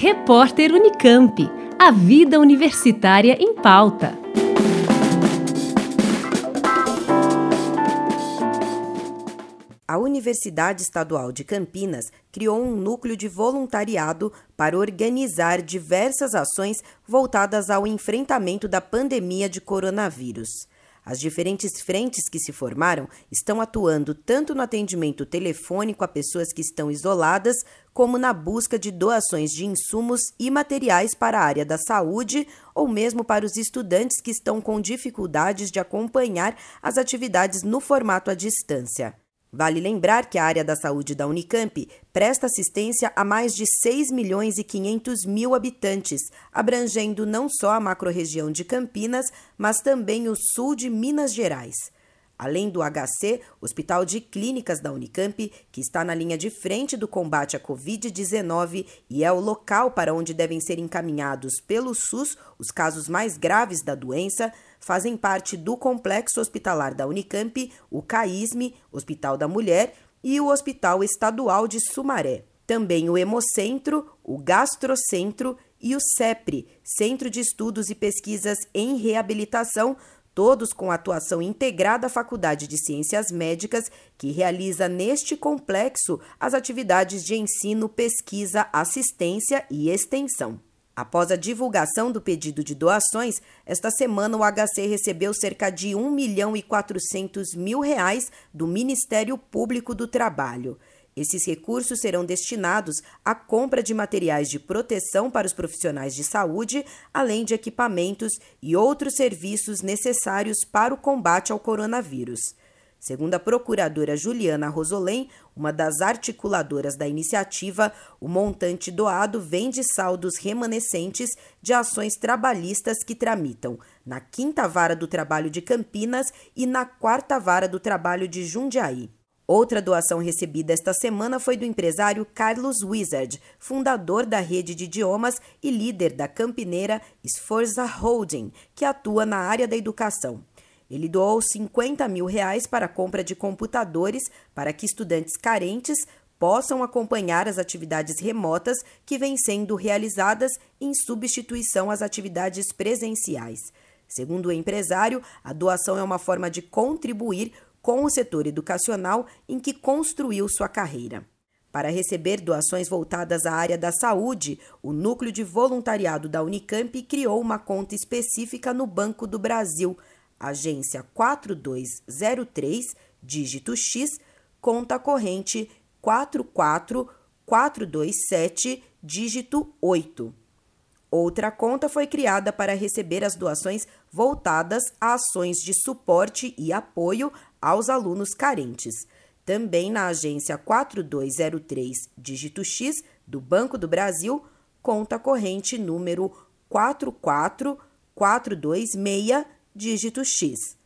Repórter Unicamp. A vida universitária em pauta. A Universidade Estadual de Campinas criou um núcleo de voluntariado para organizar diversas ações voltadas ao enfrentamento da pandemia de coronavírus. As diferentes frentes que se formaram estão atuando tanto no atendimento telefônico a pessoas que estão isoladas, como na busca de doações de insumos e materiais para a área da saúde ou mesmo para os estudantes que estão com dificuldades de acompanhar as atividades no formato à distância. Vale lembrar que a área da saúde da Unicamp presta assistência a mais de 6 milhões e 500 mil habitantes, abrangendo não só a macrorregião de Campinas, mas também o sul de Minas Gerais. Além do HC, Hospital de Clínicas da Unicamp, que está na linha de frente do combate à Covid-19 e é o local para onde devem ser encaminhados pelo SUS os casos mais graves da doença, fazem parte do complexo hospitalar da Unicamp o CAISME, Hospital da Mulher, e o Hospital Estadual de Sumaré. Também o Hemocentro, o Gastrocentro e o CEPRE, Centro de Estudos e Pesquisas em Reabilitação, todos com atuação integrada à Faculdade de Ciências Médicas, que realiza neste complexo as atividades de ensino, pesquisa, assistência e extensão. Após a divulgação do pedido de doações, esta semana o HC recebeu cerca de 1 milhão e 400 mil reais do Ministério Público do Trabalho. Esses recursos serão destinados à compra de materiais de proteção para os profissionais de saúde, além de equipamentos e outros serviços necessários para o combate ao coronavírus. Segundo a procuradora Juliana Rosolém, uma das articuladoras da iniciativa, o montante doado vem de saldos remanescentes de ações trabalhistas que tramitam na Quinta Vara do Trabalho de Campinas e na Quarta Vara do Trabalho de Jundiaí. Outra doação recebida esta semana foi do empresário Carlos Wizard, fundador da rede de idiomas e líder da campineira Sforza Holding, que atua na área da educação. Ele doou 50 mil reais para a compra de computadores para que estudantes carentes possam acompanhar as atividades remotas que vêm sendo realizadas em substituição às atividades presenciais. Segundo o empresário, a doação é uma forma de contribuir com o setor educacional em que construiu sua carreira. Para receber doações voltadas à área da saúde, o Núcleo de Voluntariado da Unicamp criou uma conta específica no Banco do Brasil, agência 4203, dígito X, conta corrente 44427, dígito 8. Outra conta foi criada para receber as doações voltadas a ações de suporte e apoio aos alunos carentes. Também na agência 4203, dígito X, do Banco do Brasil, conta corrente número 44426, dígito X.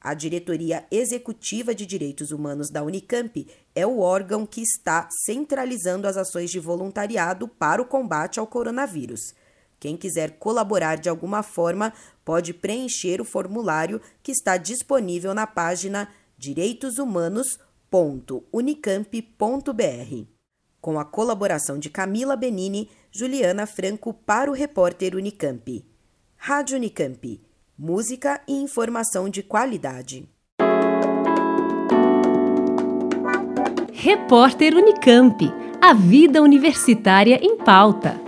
A Diretoria Executiva de Direitos Humanos da Unicamp é o órgão que está centralizando as ações de voluntariado para o combate ao coronavírus. Quem quiser colaborar de alguma forma pode preencher o formulário que está disponível na página direitoshumanos.unicamp.br. Com a colaboração de Camila Benini, Juliana Franco para o repórter Unicamp. Rádio Unicamp. Música e informação de qualidade. Repórter Unicamp. A vida universitária em pauta.